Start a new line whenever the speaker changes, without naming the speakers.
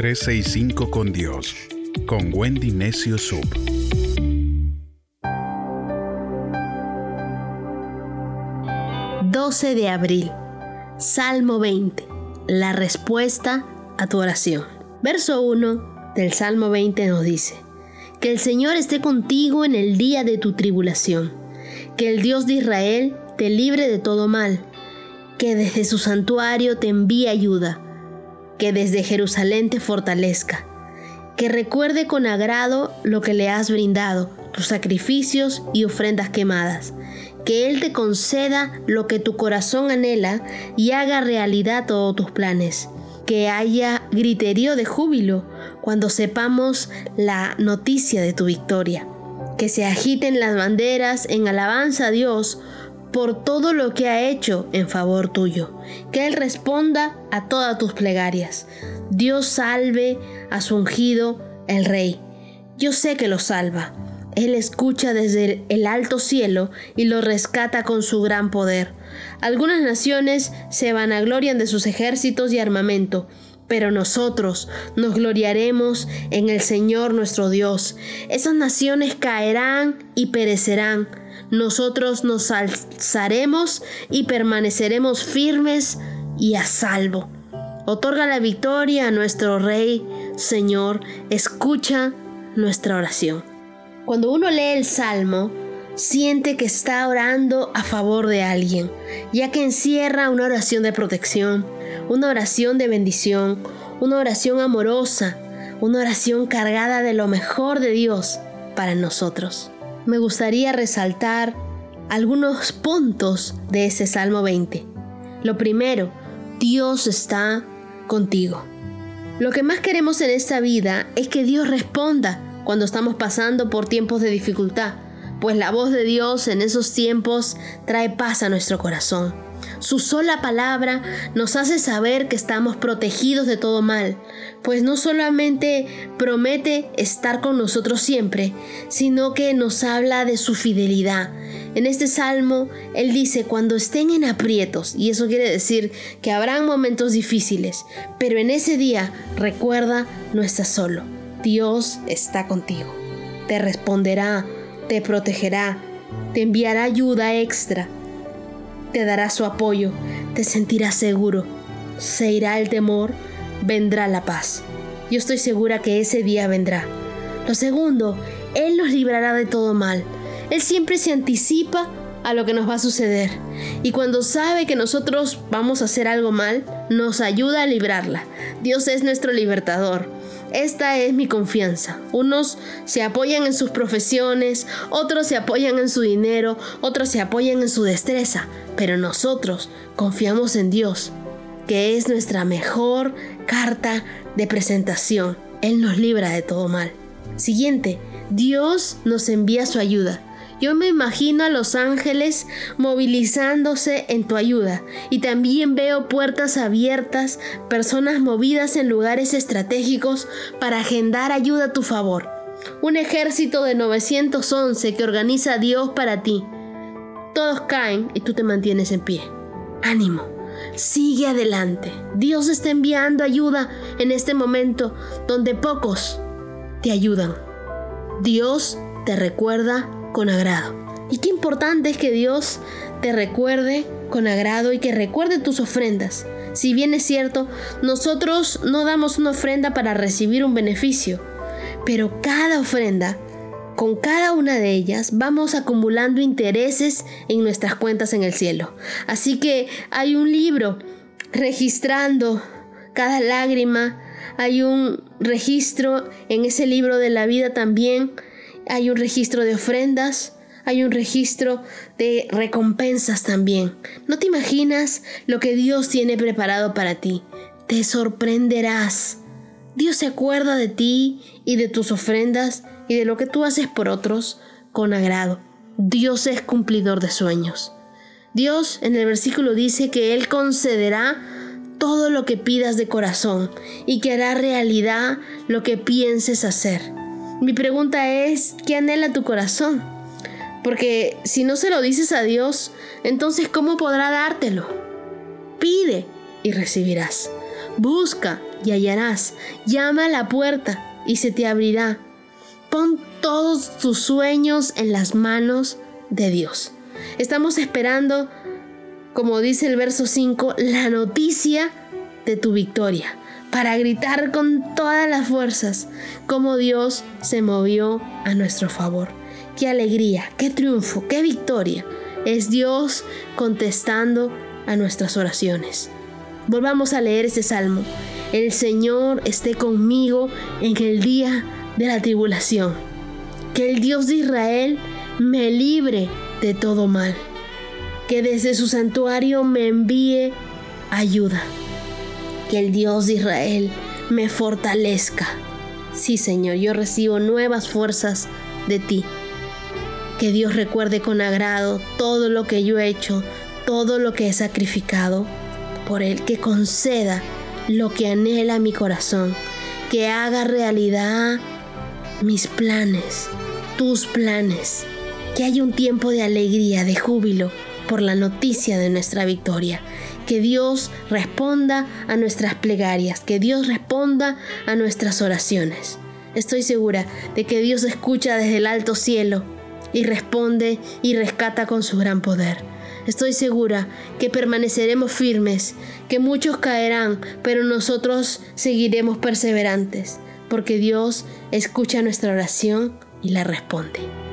365 con Dios, con Wendy Necio Sub.
...12 de abril... Salmo 20... ...la respuesta a tu oración... Verso 1 del Salmo 20 nos dice... ...que el Señor esté contigo en el día de tu tribulación... ...que el Dios de Israel te libre de todo mal... ...que desde su santuario te envíe ayuda que desde Jerusalén te fortalezca, que recuerde con agrado lo que le has brindado, tus sacrificios y ofrendas quemadas, que Él te conceda lo que tu corazón anhela y haga realidad todos tus planes, que haya griterío de júbilo cuando sepamos la noticia de tu victoria, que se agiten las banderas en alabanza a Dios, por todo lo que ha hecho en favor tuyo. Que Él responda a todas tus plegarias. Dios salve a su ungido, el Rey. Yo sé que lo salva. Él escucha desde el alto cielo y lo rescata con su gran poder. Algunas naciones se vanaglorian de sus ejércitos y armamento, pero nosotros nos gloriaremos en el Señor nuestro Dios. Esas naciones caerán y perecerán nosotros nos alzaremos y permaneceremos firmes y a salvo. Otorga la victoria a nuestro Rey, Señor, escucha nuestra oración. Cuando uno lee el Salmo, siente que está orando a favor de alguien, ya que encierra una oración de protección, una oración de bendición, una oración amorosa, una oración cargada de lo mejor de Dios para nosotros me gustaría resaltar algunos puntos de ese Salmo 20. Lo primero, Dios está contigo. Lo que más queremos en esta vida es que Dios responda cuando estamos pasando por tiempos de dificultad, pues la voz de Dios en esos tiempos trae paz a nuestro corazón. Su sola palabra nos hace saber que estamos protegidos de todo mal, pues no solamente promete estar con nosotros siempre, sino que nos habla de su fidelidad. En este salmo, Él dice, cuando estén en aprietos, y eso quiere decir que habrán momentos difíciles, pero en ese día recuerda, no estás solo, Dios está contigo, te responderá, te protegerá, te enviará ayuda extra te dará su apoyo, te sentirás seguro, se irá el temor, vendrá la paz. Yo estoy segura que ese día vendrá. Lo segundo, Él nos librará de todo mal. Él siempre se anticipa a lo que nos va a suceder. Y cuando sabe que nosotros vamos a hacer algo mal, nos ayuda a librarla. Dios es nuestro libertador. Esta es mi confianza. Unos se apoyan en sus profesiones, otros se apoyan en su dinero, otros se apoyan en su destreza, pero nosotros confiamos en Dios, que es nuestra mejor carta de presentación. Él nos libra de todo mal. Siguiente, Dios nos envía su ayuda. Yo me imagino a los ángeles movilizándose en tu ayuda y también veo puertas abiertas, personas movidas en lugares estratégicos para agendar ayuda a tu favor. Un ejército de 911 que organiza a Dios para ti. Todos caen y tú te mantienes en pie. Ánimo. Sigue adelante. Dios está enviando ayuda en este momento donde pocos te ayudan. Dios te recuerda con agrado. Y qué importante es que Dios te recuerde con agrado y que recuerde tus ofrendas. Si bien es cierto, nosotros no damos una ofrenda para recibir un beneficio, pero cada ofrenda, con cada una de ellas, vamos acumulando intereses en nuestras cuentas en el cielo. Así que hay un libro registrando cada lágrima, hay un registro en ese libro de la vida también hay un registro de ofrendas, hay un registro de recompensas también. No te imaginas lo que Dios tiene preparado para ti. Te sorprenderás. Dios se acuerda de ti y de tus ofrendas y de lo que tú haces por otros con agrado. Dios es cumplidor de sueños. Dios en el versículo dice que Él concederá todo lo que pidas de corazón y que hará realidad lo que pienses hacer. Mi pregunta es, ¿qué anhela tu corazón? Porque si no se lo dices a Dios, entonces ¿cómo podrá dártelo? Pide y recibirás. Busca y hallarás. Llama a la puerta y se te abrirá. Pon todos tus sueños en las manos de Dios. Estamos esperando, como dice el verso 5, la noticia de tu victoria, para gritar con todas las fuerzas cómo Dios se movió a nuestro favor. Qué alegría, qué triunfo, qué victoria. Es Dios contestando a nuestras oraciones. Volvamos a leer ese salmo. El Señor esté conmigo en el día de la tribulación. Que el Dios de Israel me libre de todo mal. Que desde su santuario me envíe ayuda. Que el Dios de Israel me fortalezca. Sí, Señor, yo recibo nuevas fuerzas de ti. Que Dios recuerde con agrado todo lo que yo he hecho, todo lo que he sacrificado por Él. Que conceda lo que anhela mi corazón. Que haga realidad mis planes, tus planes que haya un tiempo de alegría, de júbilo por la noticia de nuestra victoria. Que Dios responda a nuestras plegarias, que Dios responda a nuestras oraciones. Estoy segura de que Dios escucha desde el alto cielo y responde y rescata con su gran poder. Estoy segura que permaneceremos firmes, que muchos caerán, pero nosotros seguiremos perseverantes, porque Dios escucha nuestra oración y la responde.